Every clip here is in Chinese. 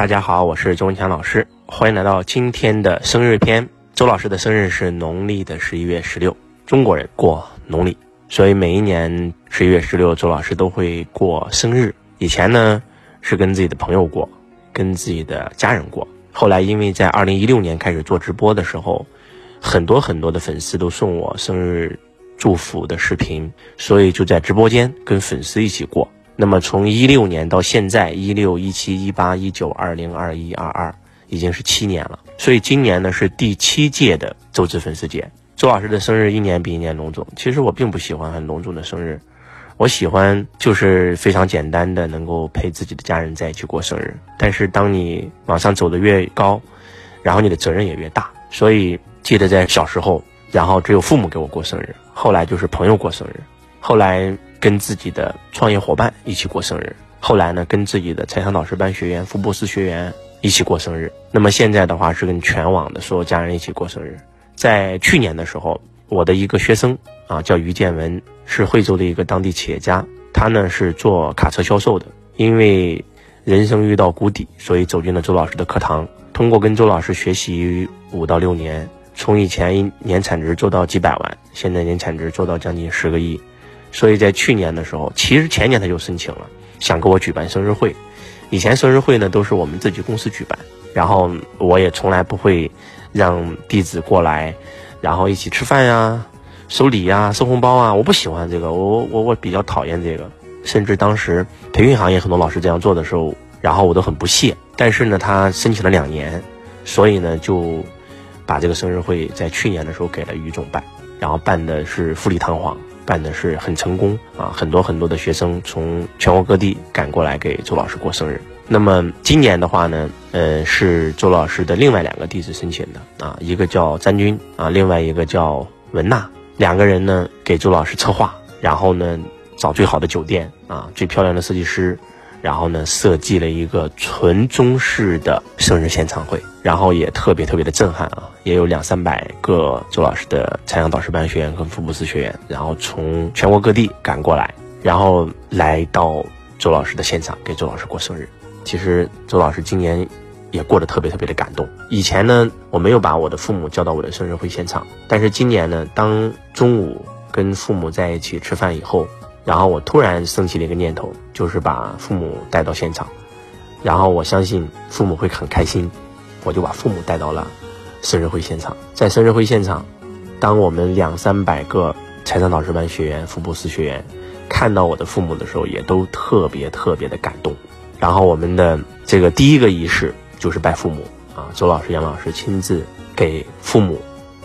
大家好，我是周文强老师，欢迎来到今天的生日篇。周老师的生日是农历的十一月十六，中国人过农历，所以每一年十一月十六，周老师都会过生日。以前呢是跟自己的朋友过，跟自己的家人过。后来因为在二零一六年开始做直播的时候，很多很多的粉丝都送我生日祝福的视频，所以就在直播间跟粉丝一起过。那么从一六年到现在，一六、一七、一八、一九、二零、二一、二二，已经是七年了。所以今年呢是第七届的周知粉丝节。周老师的生日一年比一年隆重。其实我并不喜欢很隆重的生日，我喜欢就是非常简单的，能够陪自己的家人在一起过生日。但是当你往上走的越高，然后你的责任也越大。所以记得在小时候，然后只有父母给我过生日，后来就是朋友过生日，后来。跟自己的创业伙伴一起过生日，后来呢，跟自己的财商导师班学员、福布斯学员一起过生日。那么现在的话是跟全网的所有家人一起过生日。在去年的时候，我的一个学生啊，叫于建文，是惠州的一个当地企业家，他呢是做卡车销售的。因为人生遇到谷底，所以走进了周老师的课堂。通过跟周老师学习五到六年，从以前年产值做到几百万，现在年产值做到将近十个亿。所以在去年的时候，其实前年他就申请了，想给我举办生日会。以前生日会呢都是我们自己公司举办，然后我也从来不会让弟子过来，然后一起吃饭呀、收礼呀、收红包啊。我不喜欢这个，我我我比较讨厌这个。甚至当时培训行业很多老师这样做的时候，然后我都很不屑。但是呢，他申请了两年，所以呢就把这个生日会在去年的时候给了于总办，然后办的是富丽堂皇。办的是很成功啊，很多很多的学生从全国各地赶过来给周老师过生日。那么今年的话呢，呃，是周老师的另外两个弟子申请的啊，一个叫詹军啊，另外一个叫文娜，两个人呢给周老师策划，然后呢找最好的酒店啊，最漂亮的设计师。然后呢，设计了一个纯中式的生日现场会，然后也特别特别的震撼啊，也有两三百个周老师的财商导师班学员跟福布斯学员，然后从全国各地赶过来，然后来到周老师的现场给周老师过生日。其实周老师今年也过得特别特别的感动。以前呢，我没有把我的父母叫到我的生日会现场，但是今年呢，当中午跟父母在一起吃饭以后。然后我突然升起了一个念头，就是把父母带到现场，然后我相信父母会很开心，我就把父母带到了生日会现场。在生日会现场，当我们两三百个财商导师班学员、福布斯学员看到我的父母的时候，也都特别特别的感动。然后我们的这个第一个仪式就是拜父母啊，周老师、杨老师亲自给父母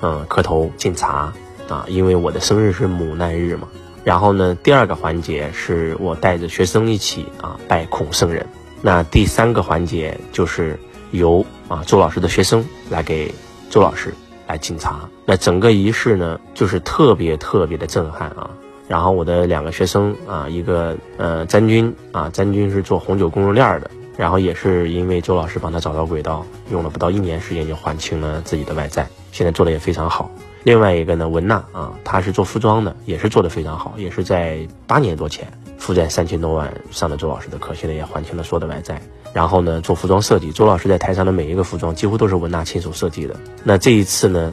嗯磕头敬茶啊，因为我的生日是母难日嘛。然后呢，第二个环节是我带着学生一起啊拜孔圣人。那第三个环节就是由啊周老师的学生来给周老师来敬茶。那整个仪式呢，就是特别特别的震撼啊。然后我的两个学生啊，一个呃詹军啊，詹军是做红酒供应链的，然后也是因为周老师帮他找到轨道，用了不到一年时间就还清了自己的外债，现在做的也非常好。另外一个呢，文娜啊，她是做服装的，也是做的非常好，也是在八年多前负债三千多万上了周老师的课，现在也还清了所有的外债。然后呢，做服装设计，周老师在台上的每一个服装几乎都是文娜亲手设计的。那这一次呢，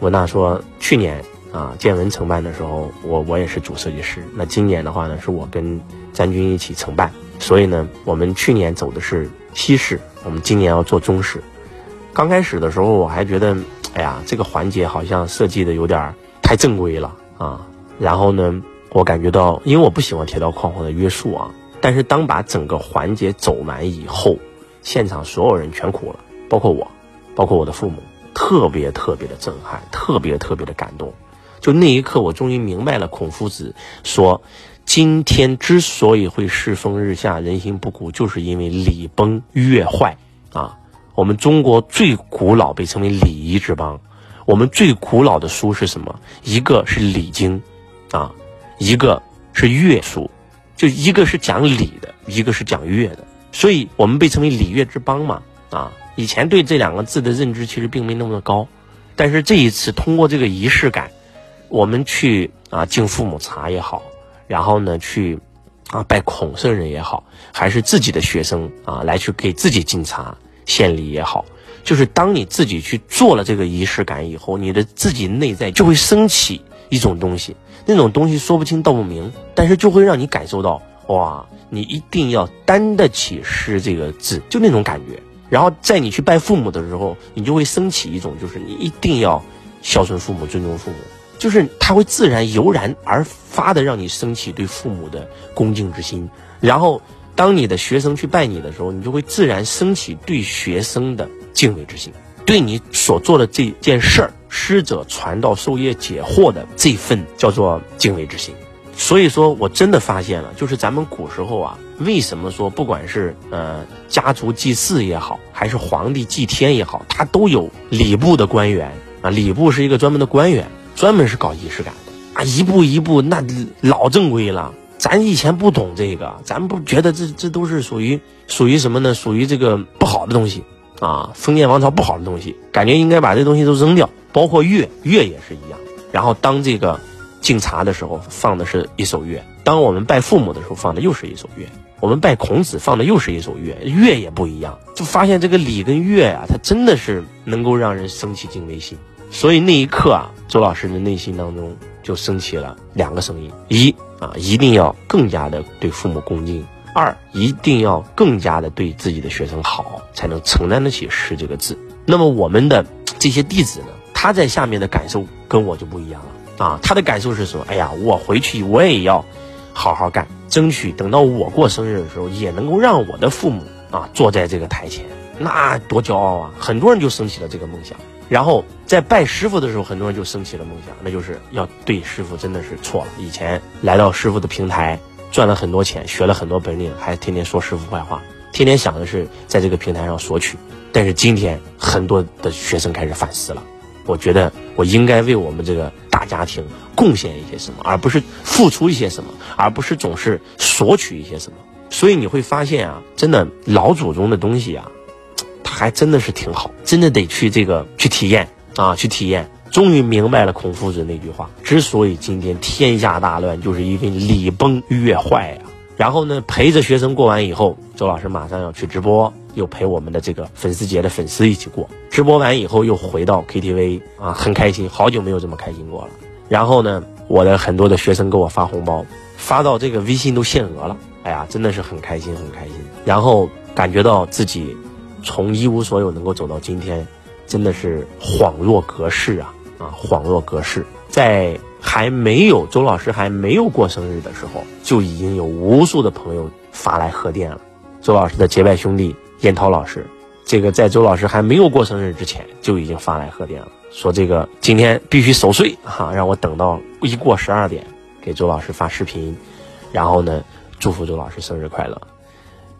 文娜说，去年啊建文承办的时候，我我也是主设计师。那今年的话呢，是我跟詹军一起承办，所以呢，我们去年走的是西式，我们今年要做中式。刚开始的时候，我还觉得。哎呀，这个环节好像设计的有点太正规了啊！然后呢，我感觉到，因为我不喜欢铁道框框的约束啊。但是当把整个环节走完以后，现场所有人全哭了，包括我，包括我的父母，特别特别的震撼，特别特别的感动。就那一刻，我终于明白了孔夫子说：“今天之所以会世风日下，人心不古，就是因为礼崩乐坏啊。”我们中国最古老被称为礼仪之邦，我们最古老的书是什么？一个是《礼经》，啊，一个是乐书，就一个是讲礼的，一个是讲乐的，所以我们被称为礼乐之邦嘛，啊，以前对这两个字的认知其实并没那么的高，但是这一次通过这个仪式感，我们去啊敬父母茶也好，然后呢去啊，拜孔圣人也好，还是自己的学生啊，来去给自己敬茶。献礼也好，就是当你自己去做了这个仪式感以后，你的自己内在就会升起一种东西，那种东西说不清道不明，但是就会让你感受到，哇，你一定要担得起诗这个字，就那种感觉。然后在你去拜父母的时候，你就会升起一种，就是你一定要孝顺父母、尊重父母。就是他会自然油然而发的让你升起对父母的恭敬之心，然后当你的学生去拜你的时候，你就会自然升起对学生的敬畏之心，对你所做的这件事儿，师者传道授业解惑的这份叫做敬畏之心。所以说我真的发现了，就是咱们古时候啊，为什么说不管是呃家族祭祀也好，还是皇帝祭天也好，他都有礼部的官员啊，礼部是一个专门的官员。专门是搞仪式感的啊，一步一步那老正规了。咱以前不懂这个，咱不觉得这这都是属于属于什么呢？属于这个不好的东西啊，封建王朝不好的东西，感觉应该把这东西都扔掉。包括乐乐也是一样。然后当这个敬茶的时候放的是一首乐，当我们拜父母的时候放的又是一首乐，我们拜孔子放的又是一首乐，乐也不一样。就发现这个礼跟乐呀，它真的是能够让人升起敬畏心。所以那一刻啊，周老师的内心当中就升起了两个声音：一啊，一定要更加的对父母恭敬；二，一定要更加的对自己的学生好，才能承担得起“师”这个字。那么我们的这些弟子呢，他在下面的感受跟我就不一样了啊。他的感受是说：哎呀，我回去我也要好好干，争取等到我过生日的时候，也能够让我的父母啊坐在这个台前，那多骄傲啊！很多人就升起了这个梦想。然后在拜师傅的时候，很多人就升起了梦想，那就是要对师傅真的是错了。以前来到师傅的平台，赚了很多钱，学了很多本领，还天天说师傅坏话，天天想的是在这个平台上索取。但是今天很多的学生开始反思了，我觉得我应该为我们这个大家庭贡献一些什么，而不是付出一些什么，而不是总是索取一些什么。所以你会发现啊，真的老祖宗的东西啊。还真的是挺好，真的得去这个去体验啊，去体验。终于明白了孔夫子那句话：之所以今天天下大乱，就是因为礼崩乐坏呀。然后呢，陪着学生过完以后，周老师马上要去直播，又陪我们的这个粉丝节的粉丝一起过。直播完以后，又回到 KTV 啊，很开心，好久没有这么开心过了。然后呢，我的很多的学生给我发红包，发到这个微信都限额了。哎呀，真的是很开心，很开心。然后感觉到自己。从一无所有能够走到今天，真的是恍若隔世啊啊！恍若隔世，在还没有周老师还没有过生日的时候，就已经有无数的朋友发来贺电了。周老师的结拜兄弟燕涛老师，这个在周老师还没有过生日之前就已经发来贺电了，说这个今天必须守岁哈，让我等到一过十二点给周老师发视频，然后呢祝福周老师生日快乐。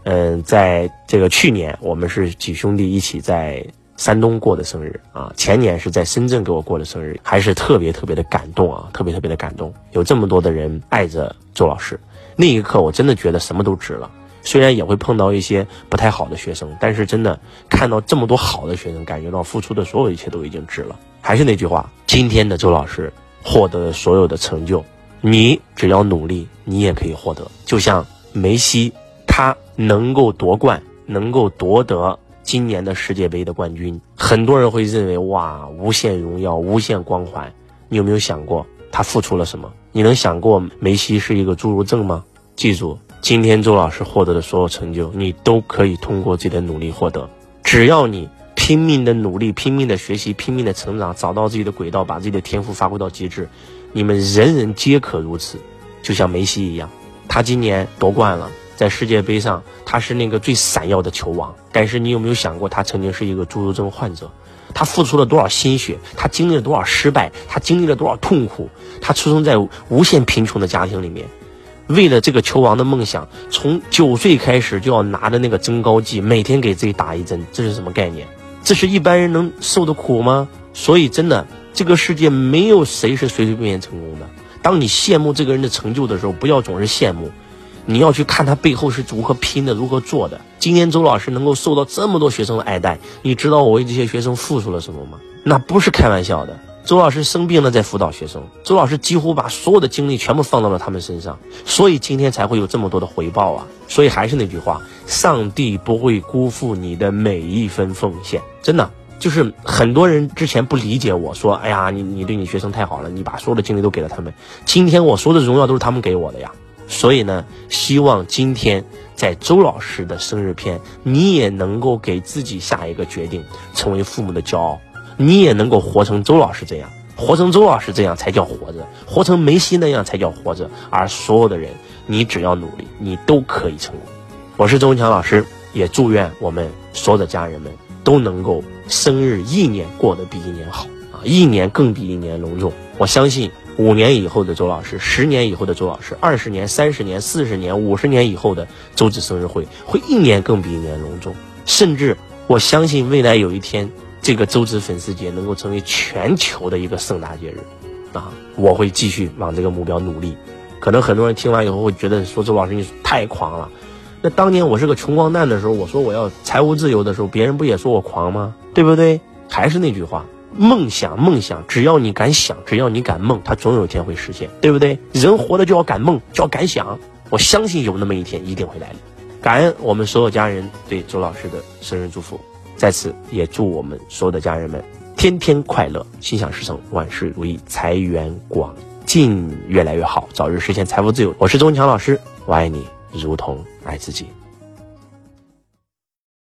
嗯，在这个去年，我们是几兄弟一起在山东过的生日啊。前年是在深圳给我过的生日，还是特别特别的感动啊，特别特别的感动。有这么多的人爱着周老师，那一刻我真的觉得什么都值了。虽然也会碰到一些不太好的学生，但是真的看到这么多好的学生，感觉到付出的所有一切都已经值了。还是那句话，今天的周老师获得的所有的成就，你只要努力，你也可以获得。就像梅西。他能够夺冠，能够夺得今年的世界杯的冠军，很多人会认为哇，无限荣耀，无限光环。你有没有想过他付出了什么？你能想过梅西是一个侏儒症吗？记住，今天周老师获得的所有成就，你都可以通过自己的努力获得。只要你拼命的努力，拼命的学习，拼命的成长，找到自己的轨道，把自己的天赋发挥到极致，你们人人皆可如此。就像梅西一样，他今年夺冠了。在世界杯上，他是那个最闪耀的球王。但是你有没有想过，他曾经是一个侏儒症患者？他付出了多少心血？他经历了多少失败？他经历了多少痛苦？他出生在无限贫穷的家庭里面，为了这个球王的梦想，从九岁开始就要拿着那个增高剂，每天给自己打一针。这是什么概念？这是一般人能受的苦吗？所以，真的，这个世界没有谁是随随便便成功的。当你羡慕这个人的成就的时候，不要总是羡慕。你要去看他背后是如何拼的，如何做的。今天周老师能够受到这么多学生的爱戴，你知道我为这些学生付出了什么吗？那不是开玩笑的。周老师生病了，在辅导学生。周老师几乎把所有的精力全部放到了他们身上，所以今天才会有这么多的回报啊！所以还是那句话，上帝不会辜负你的每一分奉献，真的。就是很多人之前不理解我说，哎呀，你你对你学生太好了，你把所有的精力都给了他们。今天我说的荣耀都是他们给我的呀。所以呢，希望今天在周老师的生日篇，你也能够给自己下一个决定，成为父母的骄傲。你也能够活成周老师这样，活成周老师这样才叫活着，活成梅西那样才叫活着。而所有的人，你只要努力，你都可以成功。我是周文强老师，也祝愿我们所有的家人们都能够生日一年过得比一年好啊，一年更比一年隆重。我相信五年以后的周老师，十年以后的周老师，二十年、三十年、四十年、五十年以后的周子生日会，会一年更比一年隆重。甚至我相信未来有一天。这个周子粉丝节能够成为全球的一个盛大节日，啊，我会继续往这个目标努力。可能很多人听完以后会觉得说周老师你太狂了。那当年我是个穷光蛋的时候，我说我要财务自由的时候，别人不也说我狂吗？对不对？还是那句话，梦想梦想，只要你敢想，只要你敢梦，它总有一天会实现，对不对？人活着就要敢梦，就要敢想。我相信有那么一天一定会来临。感恩我们所有家人对周老师的生日祝福。在此也祝我们所有的家人们天天快乐，心想事成，万事如意，财源广进，越来越好，早日实现财富自由。我是周文强老师，我爱你，如同爱自己。